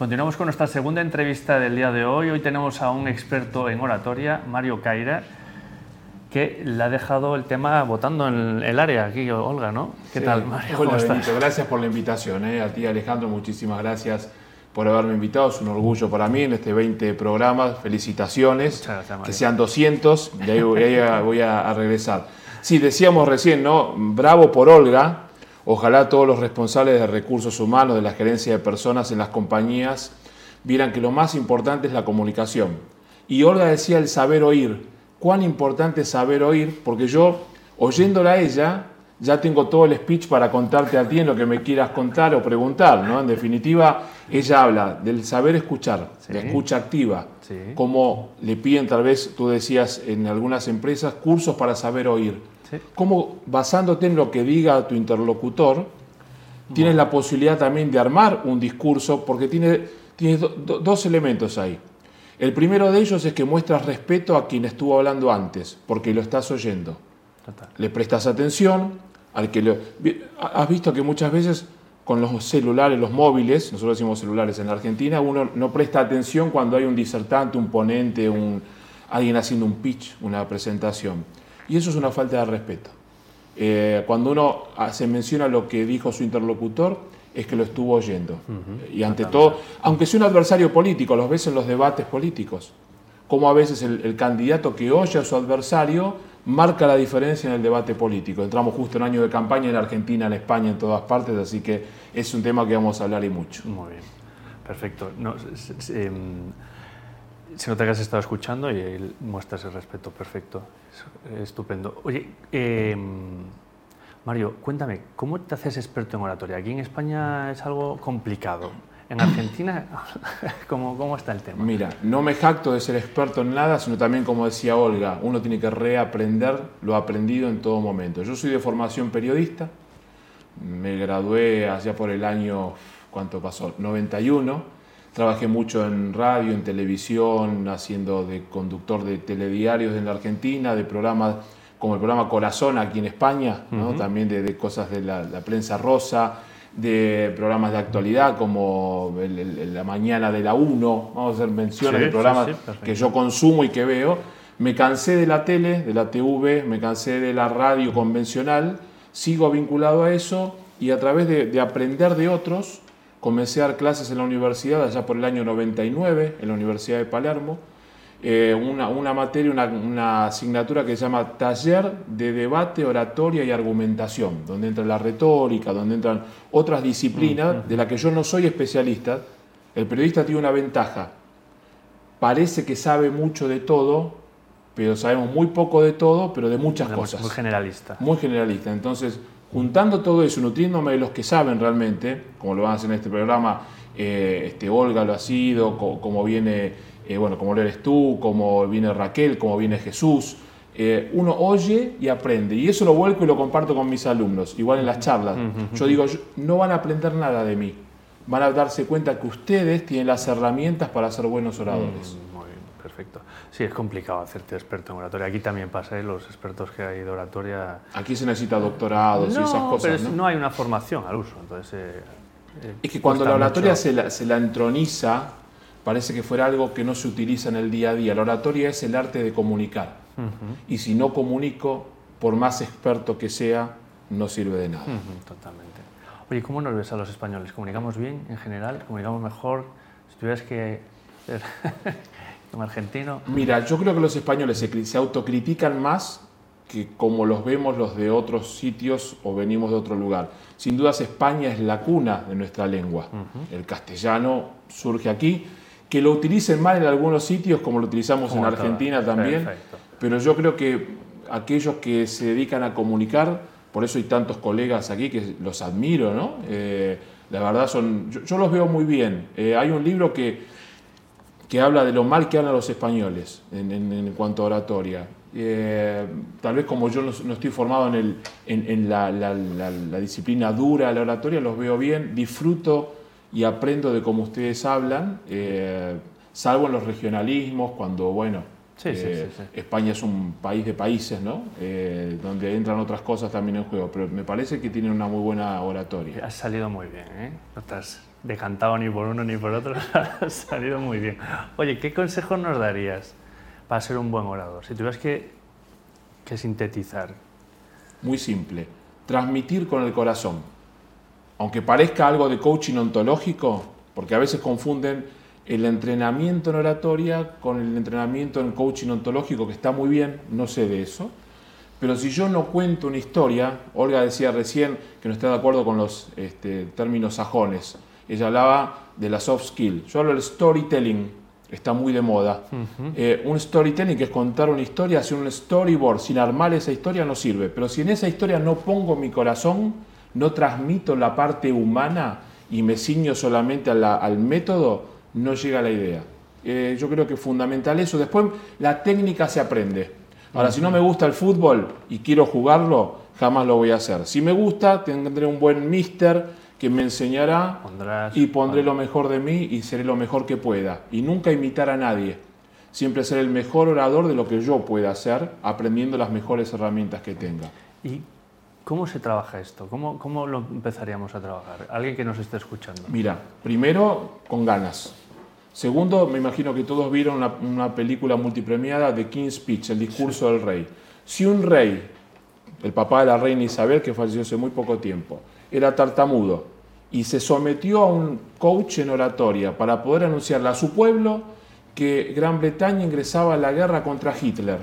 Continuamos con nuestra segunda entrevista del día de hoy. Hoy tenemos a un experto en oratoria, Mario Caira, que le ha dejado el tema votando en el área aquí, Olga, ¿no? ¿Qué tal, Mario? Hola, Benito. Gracias por la invitación. ¿eh? A ti, Alejandro, muchísimas gracias por haberme invitado. Es un orgullo para mí en este 20 programa. Felicitaciones. Que sean 200 y ahí, voy a, regresar. Sí, decíamos recién, ¿no? Bravo por Olga. Ojalá todos los responsables de recursos humanos, de la gerencia de personas en las compañías, vieran que lo más importante es la comunicación. Y Olga decía el saber oír. Cuán importante es saber oír, porque yo, oyéndola a ella, ya tengo todo el speech para contarte a ti en lo que me quieras contar o preguntar, ¿no? En definitiva, ella habla del saber escuchar, de la escucha activa, como le piden tal vez, tú decías en algunas empresas, cursos para saber oír. Cómo basándote en lo que diga tu interlocutor, tienes la posibilidad también de armar un discurso, porque tiene, tienes dos elementos ahí. El primero de ellos es que muestras respeto a quien estuvo hablando antes, porque lo estás oyendo. Le prestas atención, al que has visto que muchas veces con los celulares, los móviles, nosotros decimos celulares en la Argentina, uno no presta atención cuando hay un disertante, un ponente, un, alguien haciendo un pitch, una presentación. Y eso es una falta de respeto. Eh, cuando uno se menciona lo que dijo su interlocutor, es que lo estuvo oyendo. Y ante todo, aunque sea un adversario político, los ves en los debates políticos, como a veces el candidato que oye a su adversario marca la diferencia en el debate político. Entramos justo en año de campaña en Argentina, en España, en todas partes, así que es un tema que vamos a hablar y mucho. Muy bien, perfecto. No, se, em, nota que has estado escuchando y muestras el respeto perfecto. estupendo. Oye, em, Mario, cuéntame, ¿cómo te haces experto en oratoria? Aquí en España es algo complicado. En Argentina, ¿cómo, ¿cómo, está el tema? Mira, no me jacto de ser experto en nada, sino también, como decía Olga, uno tiene que reaprender lo aprendido en todo momento. Yo soy de formación periodista, me gradué allá por el año, ¿cuánto pasó? 91. Trabajé mucho en radio, en televisión, haciendo de conductor de telediarios en la Argentina, de programas como el programa Corazón aquí en España, también de, cosas de la, la prensa rosa de programas de actualidad como la mañana de la 1, vamos a hacer menciones de programas que yo consumo y que veo. Me cansé de la tele, de la TV, me cansé de la radio convencional, sigo vinculado a eso y a través de, aprender de otros, comencé a dar clases en la universidad allá por el año 99, en la Universidad de Palermo, eh, una, materia, una, asignatura que se llama Taller de Debate, Oratoria y Argumentación, donde entra la retórica, donde entran otras disciplinas de las que yo no soy especialista. El periodista tiene una ventaja. Parece que sabe mucho de todo, pero sabemos muy poco de todo, pero de muchas cosas. Muy generalista. Muy generalista. Entonces, juntando todo eso, nutriéndome de los que saben realmente, como lo van a hacer en este programa, eh, este, Olga lo ha sido, como viene eh, bueno, como lo eres tú, como viene Raquel, como viene Jesús. Eh, uno oye y aprende. Y eso lo vuelco y lo comparto con mis alumnos, igual en las charlas. Yo digo, no van a aprender nada de mí. Van a darse cuenta que ustedes tienen las herramientas para ser buenos oradores. Mm, perfecto. Sí, es complicado hacerte experto en oratoria. Aquí también pasa, ¿eh? los expertos que hay de oratoria. Aquí se necesita doctorados y esas cosas. Pero ¿no? hay una formación al uso. Entonces, es que cuando la oratoria se la, se la entroniza, parece que fuera algo que no se utiliza en el día a día. La oratoria es el arte de comunicar. Y si no comunico, por más experto que sea, no sirve de nada. Totalmente. Oye, ¿cómo nos ves a los españoles? ¿Comunicamos bien en general? ¿Comunicamos mejor? Si tuvieras que como argentino. Mira, yo creo que los españoles se, autocritican más que como los vemos los de otros sitios o venimos de otro lugar. Sin dudas España es la cuna de nuestra lengua. El castellano surge aquí que lo utilicen mal en algunos sitios, como lo utilizamos en Argentina también, pero yo creo que aquellos que se dedican a comunicar, por eso hay tantos colegas aquí que los admiro, ¿no? Eh, la verdad son, yo, los veo muy bien. Eh, hay un libro que, que habla de lo mal que hablan los españoles en, cuanto a oratoria. Eh, tal vez como yo no, estoy formado en, el, en, la, la, disciplina dura de la oratoria, los veo bien, disfruto y aprendo de cómo ustedes hablan, eh, salvo en los regionalismos, cuando, bueno, eh, España es un país de países, ¿no? Eh, donde entran otras cosas también en juego, pero me parece que tienen una muy buena oratoria. Has salido muy bien, ¿eh? Decantado ni por uno ni por otro, ha salido muy bien. Oye, ¿qué consejos nos darías para ser un buen orador? Si tuvieras que, que sintetizar. Muy simple, transmitir con el corazón. Aunque parezca algo de coaching ontológico, porque a veces confunden el entrenamiento en oratoria con el entrenamiento en coaching ontológico, que está muy bien, no sé de eso. Pero si yo no cuento una historia, Olga decía recién que no está de acuerdo con los este, términos sajones. Ella hablaba de la soft skill. Yo hablo del storytelling, está muy de moda. Eh, un storytelling que es contar una historia, hacer un storyboard sin armar esa historia no sirve. Pero si en esa historia no pongo mi corazón, no transmito la parte humana y me ciño solamente al método, no llega a la idea. Eh, yo creo que es fundamental eso. Después la técnica se aprende. Ahora, si no me gusta el fútbol y quiero jugarlo, jamás lo voy a hacer. Si me gusta, tendré un buen mister que me enseñará y pondré lo mejor de mí y seré lo mejor que pueda. Y nunca imitar a nadie. Siempre ser el mejor orador de lo que yo pueda hacer, aprendiendo las mejores herramientas que tenga. ¿Y cómo se trabaja esto? ¿Cómo, cómo lo empezaríamos a trabajar? Alguien que nos esté escuchando. Mira, primero con ganas. Segundo, me imagino que todos vieron una, película multipremiada de King's Speech, el discurso del rey. Si un rey, el papá de la reina Isabel, que falleció hace muy poco tiempo, era tartamudo y se sometió a un coach en oratoria para poder anunciarle a su pueblo que Gran Bretaña ingresaba a la guerra contra Hitler,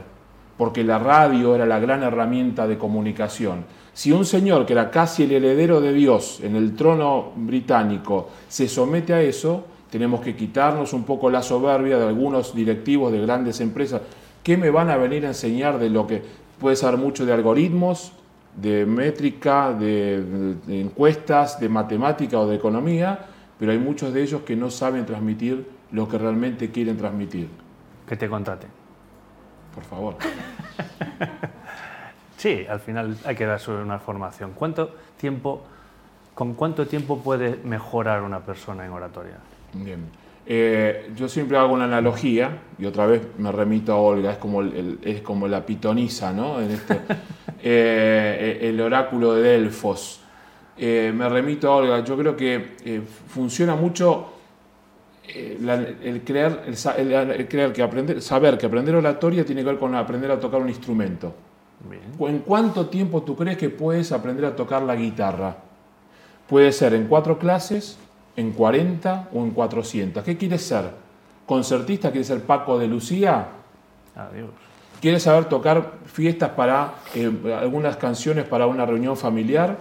porque la radio era la gran herramienta de comunicación. Si un señor que era casi el heredero de Dios en el trono británico se somete a eso, tenemos que quitarnos un poco la soberbia de algunos directivos de grandes empresas. ¿Qué me van a venir a enseñar de lo que puede ser mucho de algoritmos, de métrica, de, encuestas, de matemática o de economía? Pero hay muchos de ellos que no saben transmitir lo que realmente quieren transmitir. Que te contraten. Por favor. sí, al final hay que dar una formación. ¿Cuánto tiempo, ¿Con cuánto tiempo puede mejorar una persona en oratoria? Bien. Eh, yo siempre hago una analogía, y otra vez me remito a Olga, es como, es como la pitonisa, ¿no? En este, eh, el oráculo de Delfos. Eh, me remito a Olga, yo creo que funciona mucho el, creer, el, creer que aprender, saber que aprender oratoria tiene que ver con aprender a tocar un instrumento. ¿En cuánto tiempo tú crees que puedes aprender a tocar la guitarra? Puede ser en cuatro clases, en 40 o en 400. ¿Qué quieres ser? ¿Concertista? ¿Quieres ser Paco de Lucía? Adiós. ¿Quieres saber tocar fiestas para eh, algunas canciones para una reunión familiar?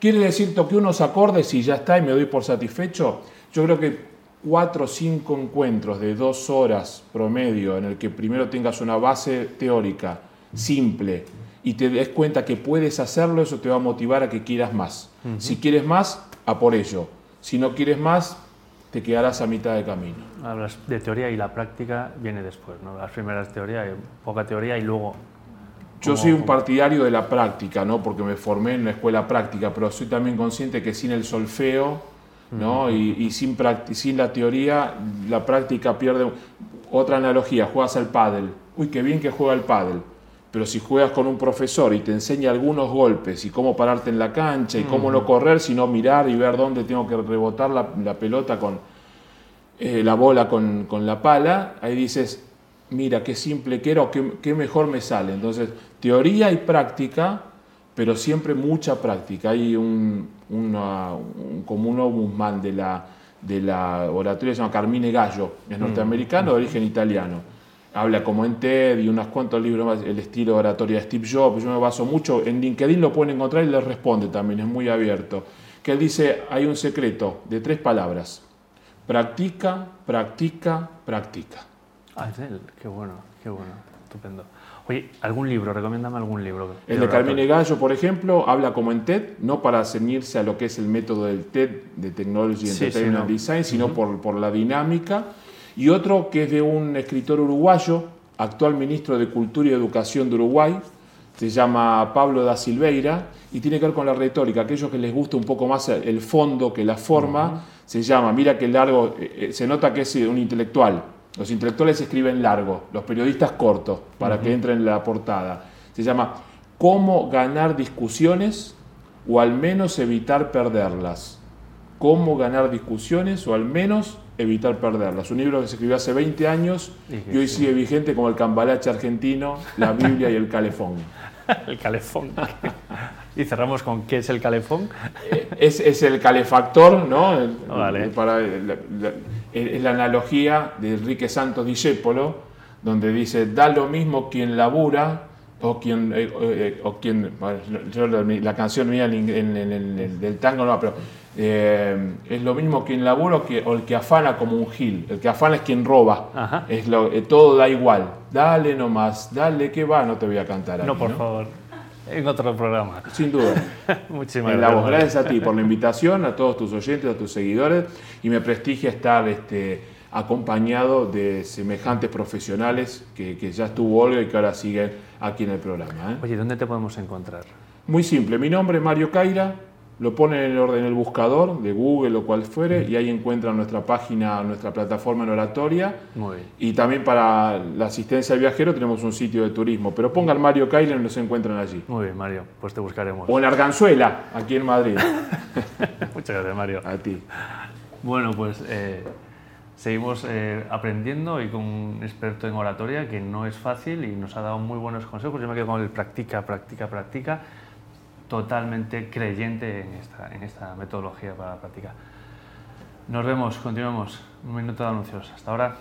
¿Quiere decir toqué unos acordes y ya está y me doy por satisfecho? Yo creo que cuatro o cinco encuentros de dos horas promedio en el que primero tengas una base teórica simple y te des cuenta que puedes hacerlo, eso te va a motivar a que quieras más. Si quieres más, a por ello. Si no quieres más, te quedarás a mitad de camino. Hablas de teoría y la práctica viene después, ¿no? Las primeras teorías, poca teoría y luego... Yo soy un partidario de la práctica, ¿no? Porque me formé en una escuela práctica, pero soy también consciente que sin el solfeo, ¿no? y, sin, sin la teoría, la práctica pierde... Otra analogía, juegas al pádel. Uy, qué bien que juega el pádel pero si juegas con un profesor y te enseña algunos golpes y cómo pararte en la cancha y cómo no correr, sino mirar y ver dónde tengo que rebotar la, pelota con eh, la bola con, la pala, ahí dices, mira qué simple que era o qué, mejor me sale. Entonces, teoría y práctica, pero siempre mucha práctica. Hay un, como un ombudsman de la, de la oratoria, se llama Carmine Gallo, es norteamericano de origen italiano habla como en TED y unos cuantos libros más, el estilo de oratoria de Steve Jobs, yo me baso mucho, en LinkedIn lo pueden encontrar y le responde también, es muy abierto, que él dice, hay un secreto de tres palabras, practica, practica, practica. Ah, es él, qué bueno, qué bueno, estupendo. Oye, ¿algún libro? Recomiéndame algún libro. El de Carmine Gallo, por ejemplo, habla como en TED, no para ceñirse a lo que es el método del TED, de Technology Entertainment Design, sino por, por la dinámica y otro que es de un escritor uruguayo, actual ministro de Cultura y Educación de Uruguay, se llama Pablo da Silveira y tiene que ver con la retórica. Aquellos que les gusta un poco más el fondo que la forma, se llama, mira que largo, eh, eh, se nota que es un intelectual. Los intelectuales escriben largo, los periodistas cortos, para que entren en la portada. Se llama Cómo ganar discusiones o al menos evitar perderlas. cómo ganar discusiones o al menos evitar perderlas. Un libro que se escribió hace 20 años y, hoy sigue vigente como el cambalache argentino, la Biblia y el calefón. el calefón. y cerramos con qué es el calefón. Eh, es, el calefactor, ¿no? Vale. Para, es la analogía de Enrique Santos Discépolo, donde dice, da lo mismo quien labura o quien, eh, eh, o quien la canción mía en, el del tango no, pero eh, es lo mismo quien labura que, o el que afana como un gil. El que afana es quien roba. Es lo, todo da igual. Dale nomás, dale que va, no te voy a cantar. no, por favor. En otro programa. Sin duda. Muchísimas gracias. Gracias a ti por la invitación, a todos tus oyentes, a tus seguidores. Y me prestigia estar este, acompañado de semejantes profesionales que, que, ya estuvo Olga y que ahora siguen aquí en el programa. ¿eh? Oye, ¿dónde te podemos encontrar? Muy simple, mi nombre es Mario Caira, lo ponen en el orden el buscador de Google o cual fuere y ahí encuentran nuestra página, nuestra plataforma en oratoria. Muy bien. Y también para la asistencia al viajero tenemos un sitio de turismo, pero pongan Mario Caira y nos encuentran allí. Muy bien, Mario, pues te buscaremos. O en Arganzuela, aquí en Madrid. Muchas gracias, Mario. A ti. Bueno, pues... Eh, seguimos eh, aprendiendo y con un experto en oratoria que no es fácil y nos ha dado muy buenos consejos. Yo me quedo con el practica, practica, practica, totalmente creyente en esta, en esta metodología para la práctica. Nos vemos, continuamos. Un minuto de anuncios. Hasta ahora.